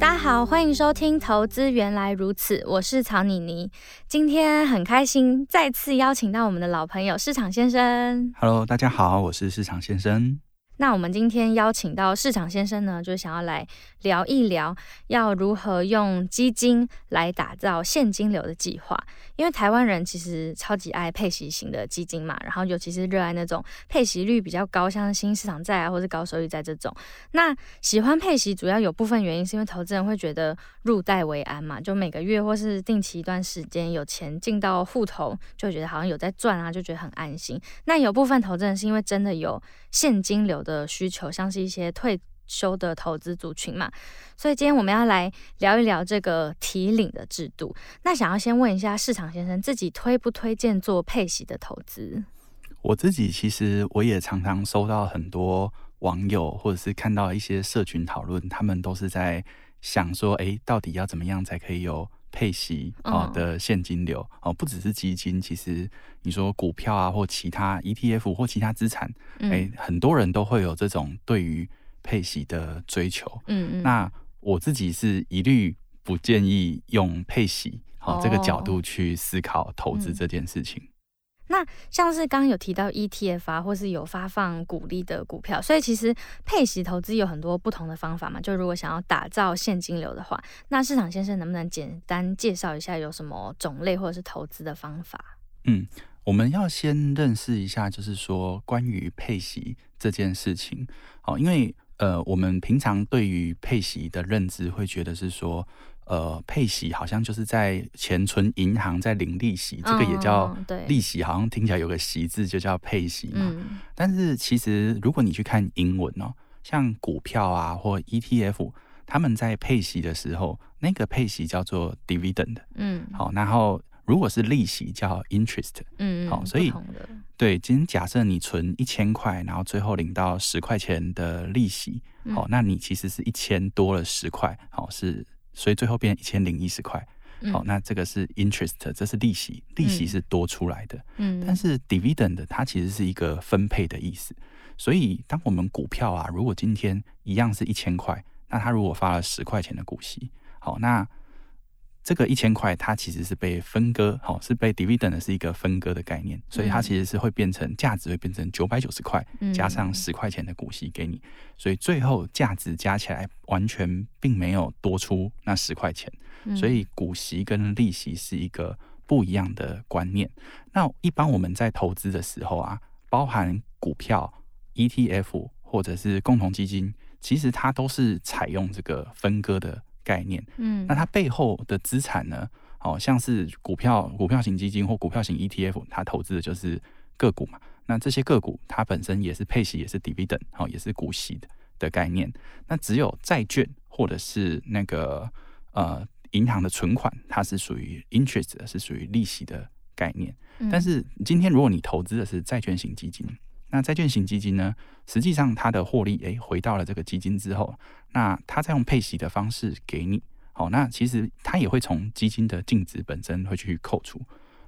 大家好，欢迎收听《投资原来如此》，我是曹妮妮。今天很开心，再次邀请到我们的老朋友市场先生。Hello，大家好，我是市场先生。那我们今天邀请到市场先生呢，就想要来聊一聊，要如何用基金来打造现金流的计划。因为台湾人其实超级爱配息型的基金嘛，然后尤其是热爱那种配息率比较高，像新市场债啊，或是高收益债这种。那喜欢配息，主要有部分原因是因为投资人会觉得入袋为安嘛，就每个月或是定期一段时间有钱进到户头，就觉得好像有在赚啊，就觉得很安心。那有部分投资人是因为真的有现金流的需求，像是一些退休的投资族群嘛，所以今天我们要来聊一聊这个提领的制度。那想要先问一下市场先生，自己推不推荐做配息的投资？我自己其实我也常常收到很多网友或者是看到一些社群讨论，他们都是在想说，哎，到底要怎么样才可以有配息啊的现金流哦，不只是基金，其实你说股票啊，或其他 ETF 或其他资产，哎，很多人都会有这种对于配息的追求。嗯嗯，那我自己是一律不建议用配息好这个角度去思考投资这件事情。那像是刚刚有提到 ETF 啊，或是有发放股利的股票，所以其实配息投资有很多不同的方法嘛。就如果想要打造现金流的话，那市场先生能不能简单介绍一下有什么种类或者是投资的方法？嗯，我们要先认识一下，就是说关于配息这件事情。好，因为呃，我们平常对于配息的认知会觉得是说。呃，配息好像就是在钱存银行在领利息，这个也叫利息，好像听起来有个息字就叫配息嘛。但是其实如果你去看英文哦，像股票啊或 ETF，他们在配息的时候，那个配息叫做 dividend。嗯，好，然后如果是利息叫 interest。嗯，好，所以对，今天假设你存一千块，然后最后领到十块钱的利息，好，那你其实是一千多了十块，好是。所以最后变一千零一十块，好，那这个是 interest，这是利息，利息是多出来的，嗯，但是 dividend 它其实是一个分配的意思，所以当我们股票啊，如果今天一样是一千块，那它如果发了十块钱的股息，好，那。这个一千块，它其实是被分割，好，是被 dividend 的是一个分割的概念，所以它其实是会变成价值会变成九百九十块，加上十块钱的股息给你，所以最后价值加起来完全并没有多出那十块钱，所以股息跟利息是一个不一样的观念。那一般我们在投资的时候啊，包含股票、ETF 或者是共同基金，其实它都是采用这个分割的。概念，嗯，那它背后的资产呢？好像是股票、股票型基金或股票型 ETF，它投资的就是个股嘛。那这些个股它本身也是配息，也是 dividend，好，也是股息的的概念。那只有债券或者是那个呃银行的存款，它是属于 interest，是属于利息的概念。但是今天如果你投资的是债券型基金，那债券型基金呢，实际上它的获利，诶，回到了这个基金之后，那它再用配息的方式给你，好，那其实它也会从基金的净值本身会去扣除，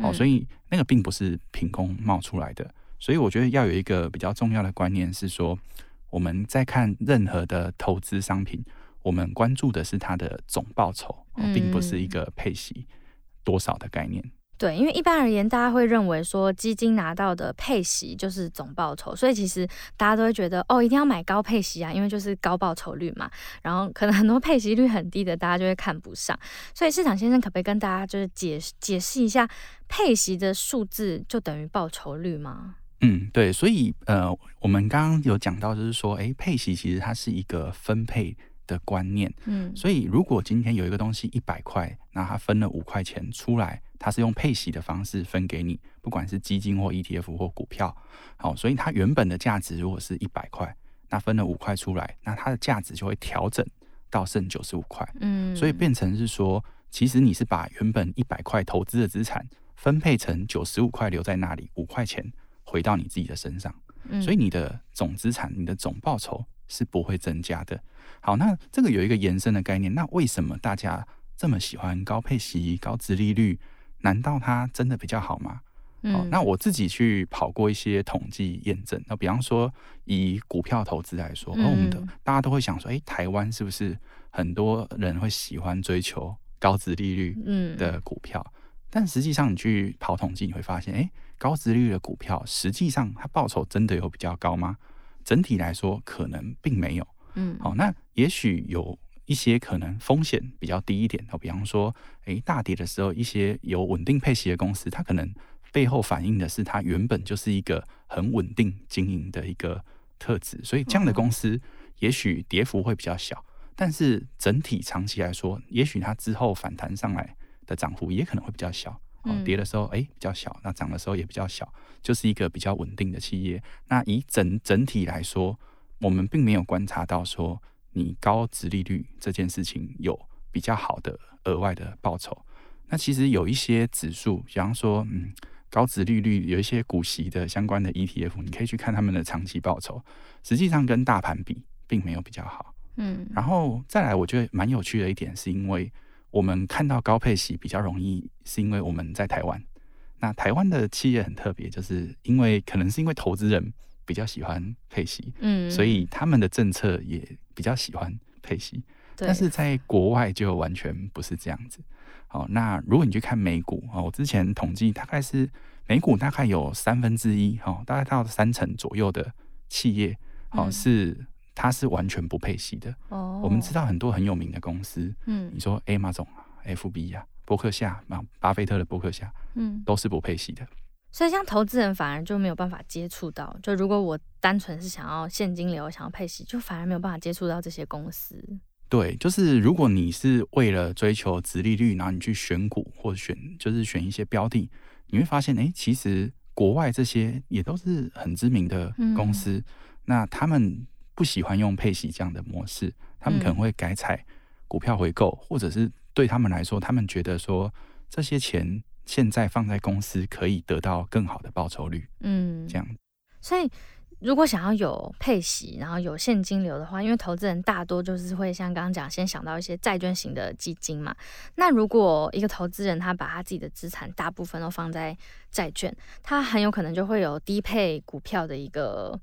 好，所以那个并不是凭空冒出来的，所以我觉得要有一个比较重要的观念是说，我们在看任何的投资商品，我们关注的是它的总报酬，并不是一个配息多少的概念。对，因为一般而言，大家会认为说基金拿到的配息就是总报酬，所以其实大家都会觉得哦，一定要买高配息啊，因为就是高报酬率嘛。然后可能很多配息率很低的，大家就会看不上。所以市场先生可不可以跟大家就是解解释一下，配息的数字就等于报酬率吗？嗯，对。所以呃，我们刚刚有讲到，就是说，哎，配息其实它是一个分配的观念。嗯，所以如果今天有一个东西一百块，那它分了五块钱出来。它是用配息的方式分给你，不管是基金或 ETF 或股票，好，所以它原本的价值如果是一百块，那分了五块出来，那它的价值就会调整到剩九十五块，嗯，所以变成是说，其实你是把原本一百块投资的资产分配成九十五块留在那里，五块钱回到你自己的身上，嗯，所以你的总资产、你的总报酬是不会增加的。好，那这个有一个延伸的概念，那为什么大家这么喜欢高配息、高值利率？难道它真的比较好吗？好，那我自己去跑过一些统计验证。那比方说，以股票投资来说，我们的大家都会想说，诶，台湾是不是很多人会喜欢追求高值利率的股票？但实际上，你去跑统计，你会发现，诶，高值利率的股票实际上它报酬真的有比较高吗？整体来说，可能并没有。嗯，好，那也许有。一些可能风险比较低一点的，比方说，诶，大跌的时候，一些有稳定配息的公司，它可能背后反映的是它原本就是一个很稳定经营的一个特质，所以这样的公司也许跌幅会比较小，但是整体长期来说，也许它之后反弹上来的涨幅也可能会比较小。哦，跌的时候哎比较小，那涨的时候也比较小，就是一个比较稳定的企业。那以整整体来说，我们并没有观察到说。你高值利率这件事情有比较好的额外的报酬，那其实有一些指数，比方说，嗯，高值利率有一些股息的相关的 ETF，你可以去看他们的长期报酬，实际上跟大盘比并没有比较好。嗯，然后再来，我觉得蛮有趣的一点，是因为我们看到高配息比较容易，是因为我们在台湾。那台湾的企业很特别，就是因为可能是因为投资人比较喜欢配息，嗯，所以他们的政策也。比较喜欢配息，但是在国外就完全不是这样子。好，那如果你去看美股啊，我之前统计大概是美股大概有三分之一，哈，大概到三成左右的企业，哦，是它是完全不配息的。哦，我们知道很多很有名的公司，嗯，你说 Amazon 啊、FB 啊、伯克夏啊、巴菲特的伯克夏，嗯，都是不配息的。所以，像投资人反而就没有办法接触到。就如果我单纯是想要现金流、想要配息，就反而没有办法接触到这些公司。对，就是如果你是为了追求殖利率，然后你去选股或者选，就是选一些标的，你会发现，哎，其实国外这些也都是很知名的公司。嗯、那他们不喜欢用配息这样的模式，他们可能会改采股票回购，或者是对他们来说，他们觉得说这些钱。现在放在公司可以得到更好的报酬率，嗯，这样。所以，如果想要有配息，然后有现金流的话，因为投资人大多就是会像刚刚讲，先想到一些债券型的基金嘛。那如果一个投资人他把他自己的资产大部分都放在债券，他很有可能就会有低配股票的一个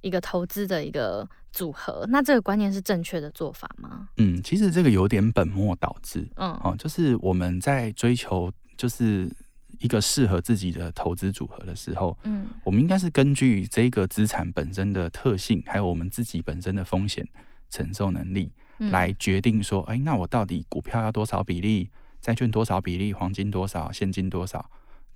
一个投资的一个组合。那这个观念是正确的做法吗？嗯，其实这个有点本末倒置。嗯，哦，就是我们在追求。就是一个适合自己的投资组合的时候，嗯，我们应该是根据这个资产本身的特性，还有我们自己本身的风险承受能力，来决定说，哎，那我到底股票要多少比例，债券多少比例，黄金多少，现金多少，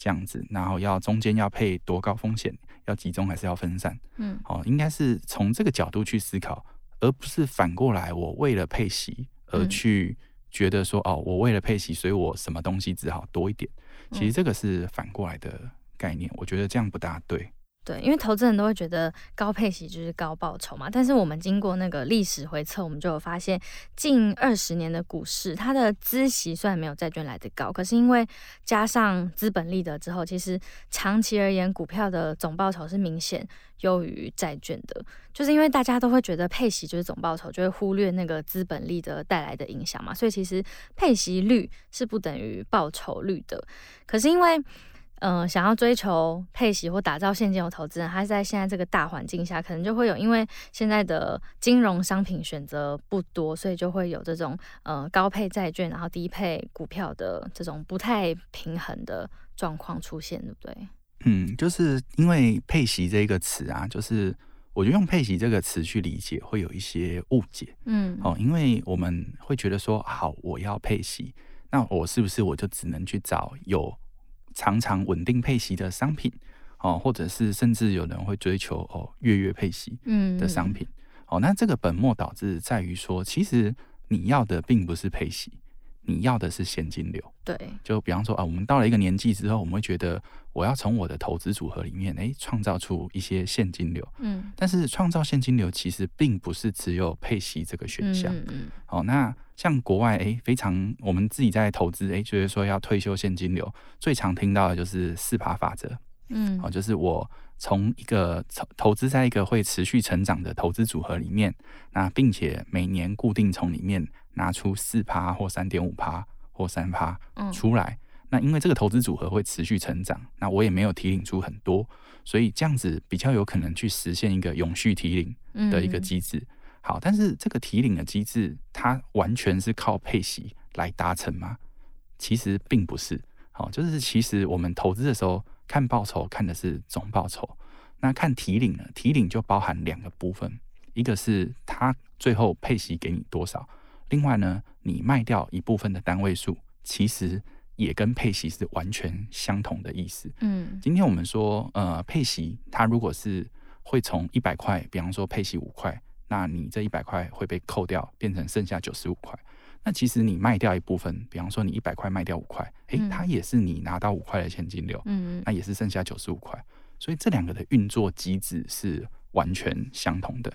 这样子，然后要中间要配多高风险，要集中还是要分散？嗯，哦，应该是从这个角度去思考，而不是反过来，我为了配息而去。觉得说哦，我为了配息，所以我什么东西只好多一点。其实这个是反过来的概念，我觉得这样不大对。对，因为投资人都会觉得高配息就是高报酬嘛。但是我们经过那个历史回测，我们就有发现，近二十年的股市，它的资息虽然没有债券来得高，可是因为加上资本利得之后，其实长期而言，股票的总报酬是明显优于债券的。就是因为大家都会觉得配息就是总报酬，就会忽略那个资本利得带来的影响嘛。所以其实配息率是不等于报酬率的。可是因为嗯、呃，想要追求配息或打造现金流投资人，他在现在这个大环境下，可能就会有，因为现在的金融商品选择不多，所以就会有这种呃高配债券，然后低配股票的这种不太平衡的状况出现，对不对？嗯，就是因为配息这个词啊，就是我觉得用配息这个词去理解会有一些误解。嗯，哦，因为我们会觉得说，好，我要配息，那我是不是我就只能去找有常常稳定配息的商品，哦，或者是甚至有人会追求哦月月配息的商品，嗯、哦，那这个本末倒置在于说，其实你要的并不是配息，你要的是现金流。对，就比方说啊，我们到了一个年纪之后，我们会觉得我要从我的投资组合里面，哎，创造出一些现金流。嗯，但是创造现金流其实并不是只有配息这个选项。嗯嗯。好，那像国外，哎，非常我们自己在投资，哎，就是说要退休现金流，最常听到的就是四趴法则。嗯，哦，就是我从一个投投资在一个会持续成长的投资组合里面，那并且每年固定从里面拿出四趴或三点五趴。或三趴出来，嗯，那因为这个投资组合会持续成长，那我也没有提领出很多，所以这样子比较有可能去实现一个永续提领的一个机制。好，但是这个提领的机制，它完全是靠配息来达成吗？其实并不是。好，就是其实我们投资的时候看报酬看的是总报酬，那看提领呢？提领就包含两个部分，一个是它最后配息给你多少。另外呢，你卖掉一部分的单位数，其实也跟配息是完全相同的意思。嗯，今天我们说，呃，配息它如果是会从一百块，比方说配息五块，那你这一百块会被扣掉，变成剩下九十五块。那其实你卖掉一部分，比方说你一百块卖掉五块，诶，它也是你拿到五块的现金流。嗯，那也是剩下九十五块。所以这两个的运作机制是完全相同的。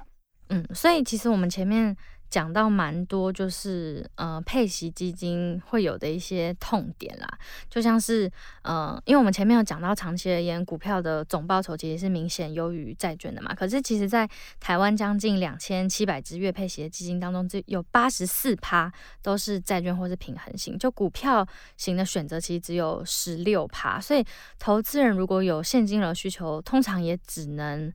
嗯，所以其实我们前面。讲到蛮多，就是呃配息基金会有的一些痛点啦，就像是呃，因为我们前面有讲到，长期而言，股票的总报酬其实是明显优于债券的嘛。可是其实，在台湾将近两千七百只月配息的基金当中，只有八十四趴都是债券或是平衡型，就股票型的选择其实只有十六趴。所以，投资人如果有现金流需求，通常也只能。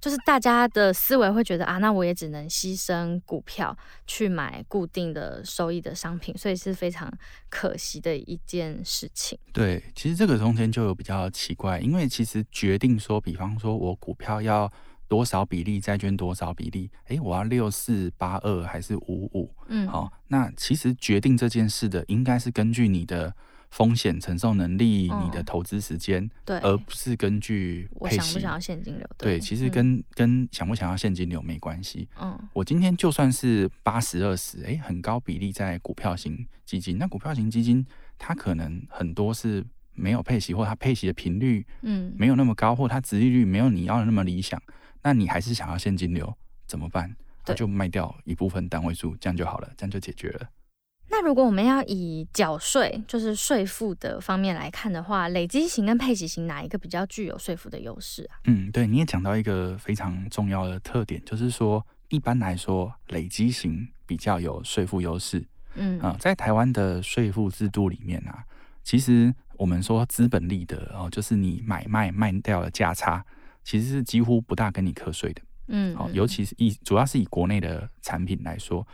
就是大家的思维会觉得啊，那我也只能牺牲股票去买固定的收益的商品，所以是非常可惜的一件事情。对，其实这个中间就有比较奇怪，因为其实决定说，比方说我股票要多少比例，债券多少比例，诶，我要六四八二还是五五？嗯，好，那其实决定这件事的应该是根据你的。风险承受能力，你的投资时间，嗯，对，而不是根据。我想不想要现金流？对，对，其实跟、嗯、跟想不想要现金流没关系。嗯，我今天就算是八十二十，哎，很高比例在股票型基金，那股票型基金它可能很多是没有配息，或它配息的频率嗯没有那么高，或它殖利率没有你要的那么理想，那你还是想要现金流怎么办？那就卖掉一部分单位数，这样就好了，这样就解决了。那如果我们要以缴税，就是税负的方面来看的话，累积型跟配息型哪一个比较具有税负的优势啊？嗯，对，你也讲到一个非常重要的特点，就是说一般来说，累积型比较有税负优势。嗯啊、呃，在台湾的税负制度里面啊，其实我们说资本利得哦，就是你买卖卖掉的价差，其实是几乎不大跟你课税的。嗯，好，尤其是以主要是以国内的产品来说。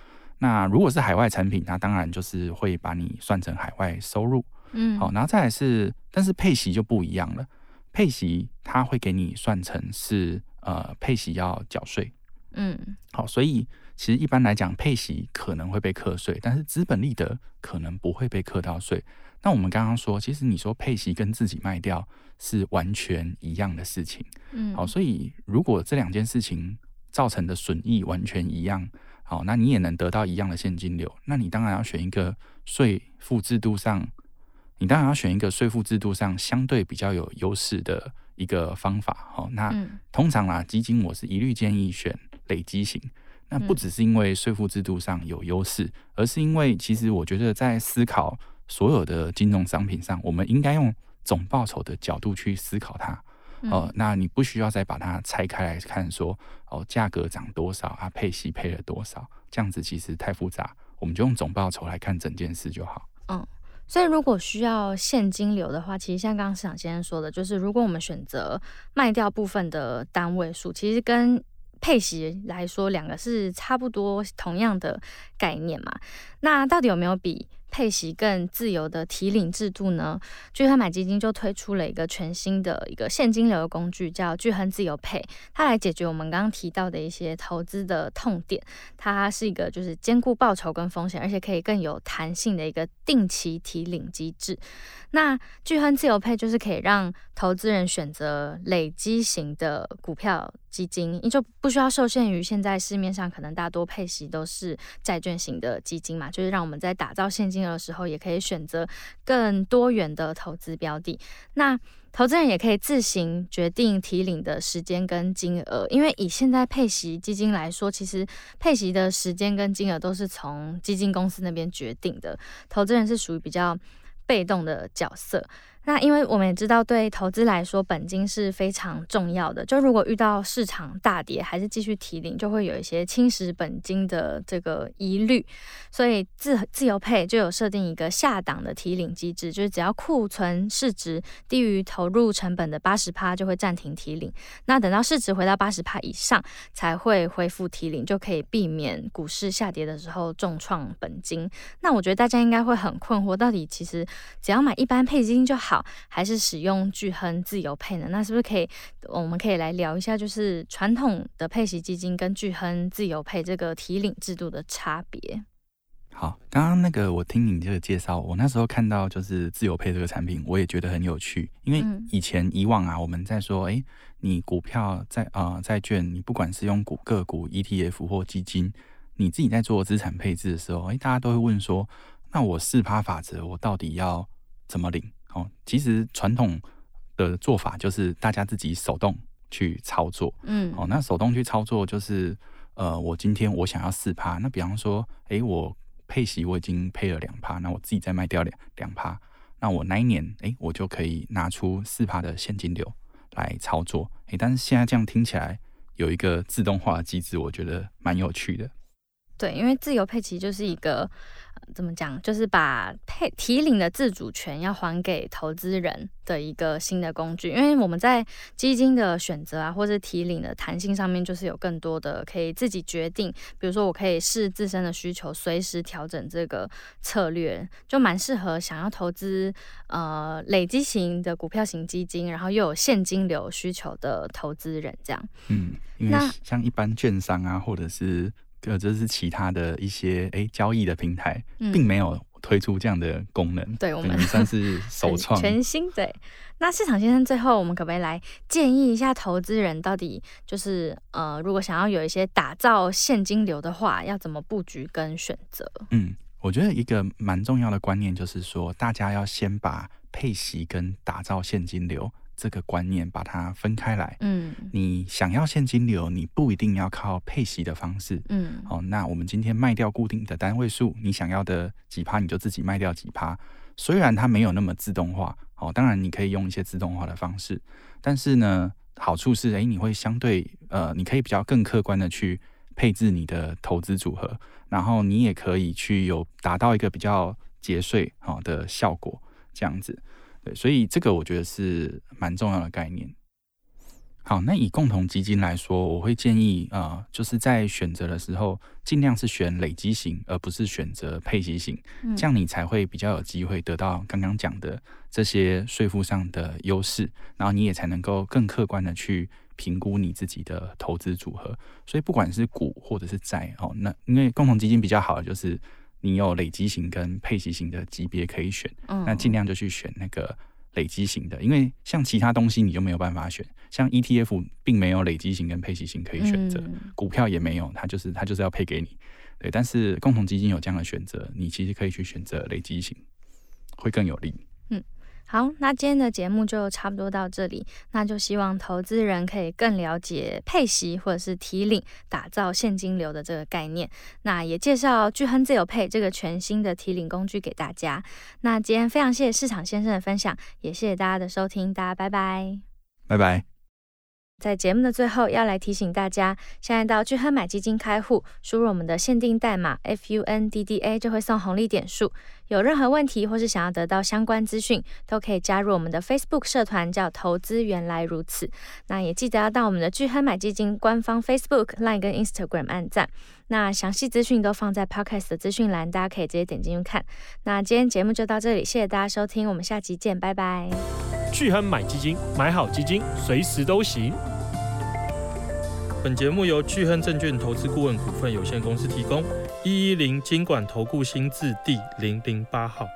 那如果是海外产品，它当然就是会把你算成海外收入，嗯，好，然后再来是，但是配息就不一样了，配息它会给你算成是呃配息要缴税，嗯，好，所以其实一般来讲配息可能会被课税，但是资本利得可能不会被课到税。那我们刚刚说，其实你说配息跟自己卖掉是完全一样的事情，嗯，好，所以如果这两件事情造成的损益完全一样。好，那你也能得到一样的现金流，那你当然要选一个税负制度上，你当然要选一个税负制度上相对比较有优势的一个方法。好，那通常啦，基金我是一律建议选累积型。那不只是因为税负制度上有优势，而是因为其实我觉得在思考所有的金融商品上，我们应该用总报酬的角度去思考它。哦，那你不需要再把它拆开来看，说哦，价格涨多少啊，配息配了多少，这样子其实太复杂，我们就用总报酬来看整件事就好。嗯，所以如果需要现金流的话，其实像刚刚市场先生说的，就是如果我们选择卖掉部分的单位数，其实跟配息来说，两个是差不多同样的概念嘛。那到底有没有比配息更自由的提领制度呢？巨亨买基金就推出了一个全新的一个现金流的工具，叫巨亨自由配，它来解决我们刚刚提到的一些投资的痛点。它是一个就是兼顾报酬跟风险，而且可以更有弹性的一个定期提领机制。那巨亨自由配就是可以让投资人选择累积型的股票基金，你就不需要受限于现在市面上可能大多配息都是债券型的基金嘛，就是让我们在打造现金的时候，也可以选择更多元的投资标的。那投资人也可以自行决定提领的时间跟金额，因为以现在配息基金来说，其实配息的时间跟金额都是从基金公司那边决定的，投资人是属于比较被动的角色。那因为我们也知道，对投资来说，本金是非常重要的。就如果遇到市场大跌，还是继续提领，就会有一些侵蚀本金的这个疑虑。所以自自由配就有设定一个下档的提领机制，就是只要库存市值低于投入成本的八十趴，就会暂停提领。那等到市值回到八十趴以上，才会恢复提领，就可以避免股市下跌的时候重创本金。那我觉得大家应该会很困惑，到底其实只要买一般配金就好。还是使用巨亨自由配呢？那是不是可以？我们可以来聊一下，就是传统的配息基金跟巨亨自由配这个提领制度的差别。好，刚刚那个我听你这个介绍，我那时候看到就是自由配这个产品，我也觉得很有趣。因为以前以往啊，我们在说，哎，你股票在啊债券，你不管是用股个股 ETF 或基金，你自己在做资产配置的时候，哎，大家都会问说，那我四趴法则，我到底要怎么领？哦，其实传统的做法就是大家自己手动去操作，嗯，哦，那手动去操作就是，呃，我今天我想要四趴，那比方说，哎，我配息我已经配了两趴，那我自己再卖掉两两趴，那我那一年，哎，我就可以拿出四趴的现金流来操作，哎，但是现在这样听起来有一个自动化的机制，我觉得蛮有趣的。对，因为自由配其实就是一个。怎么讲？就是把配提领的自主权要还给投资人的一个新的工具，因为我们在基金的选择啊，或者提领的弹性上面，就是有更多的可以自己决定。比如说，我可以视自身的需求，随时调整这个策略，就蛮适合想要投资呃累积型的股票型基金，然后又有现金流需求的投资人这样。嗯，因为像一般券商啊，或者是。呃，这是其他的一些诶交易的平台，并没有推出这样的功能。嗯、对我们算是 首创，全新。对，那市场先生最后，我们可不可以来建议一下投资人，到底就是呃，如果想要有一些打造现金流的话，要怎么布局跟选择？嗯，我觉得一个蛮重要的观念就是说，大家要先把配息跟打造现金流。这个观念把它分开来，嗯，你想要现金流，你不一定要靠配息的方式，嗯，哦，那我们今天卖掉固定的单位数，你想要的几趴你就自己卖掉几趴，虽然它没有那么自动化，哦，当然你可以用一些自动化的方式，但是呢，好处是，诶，你会相对，呃，你可以比较更客观的去配置你的投资组合，然后你也可以去有达到一个比较节税好的效果，这样子。对，所以这个我觉得是蛮重要的概念。好，那以共同基金来说，我会建议啊、呃，就是在选择的时候，尽量是选累积型，而不是选择配息型，嗯、这样你才会比较有机会得到刚刚讲的这些税负上的优势，然后你也才能够更客观的去评估你自己的投资组合。所以不管是股或者是债，哦，那因为共同基金比较好的就是。你有累积型跟配息型的级别可以选，嗯，那尽量就去选那个累积型的，因为像其他东西你就没有办法选，像 ETF 并没有累积型跟配息型可以选择，嗯，股票也没有，它就是它就是要配给你，对，但是共同基金有这样的选择，你其实可以去选择累积型，会更有利。好，那今天的节目就差不多到这里。那就希望投资人可以更了解配息或者是提领，打造现金流的这个概念。那也介绍巨亨自由配这个全新的提领工具给大家。那今天非常谢谢市场先生的分享，也谢谢大家的收听，大家拜拜，拜拜。在节目的最后，要来提醒大家，现在到巨亨买基金开户，输入我们的限定代码 FUNDDA 就会送红利点数。有任何问题或是想要得到相关资讯，都可以加入我们的 Facebook 社团，叫“投资原来如此”。那也记得要到我们的巨亨买基金官方 Facebook、Line 跟 Instagram 按赞。那详细资讯都放在 Podcast 的资讯栏，大家可以直接点进去看。那今天节目就到这里，谢谢大家收听，我们下期见，拜拜。巨亨买基金，买好基金，随时都行。本节目由巨亨证券投资顾问股份有限公司提供，一一零金管投顾新字第零零八号。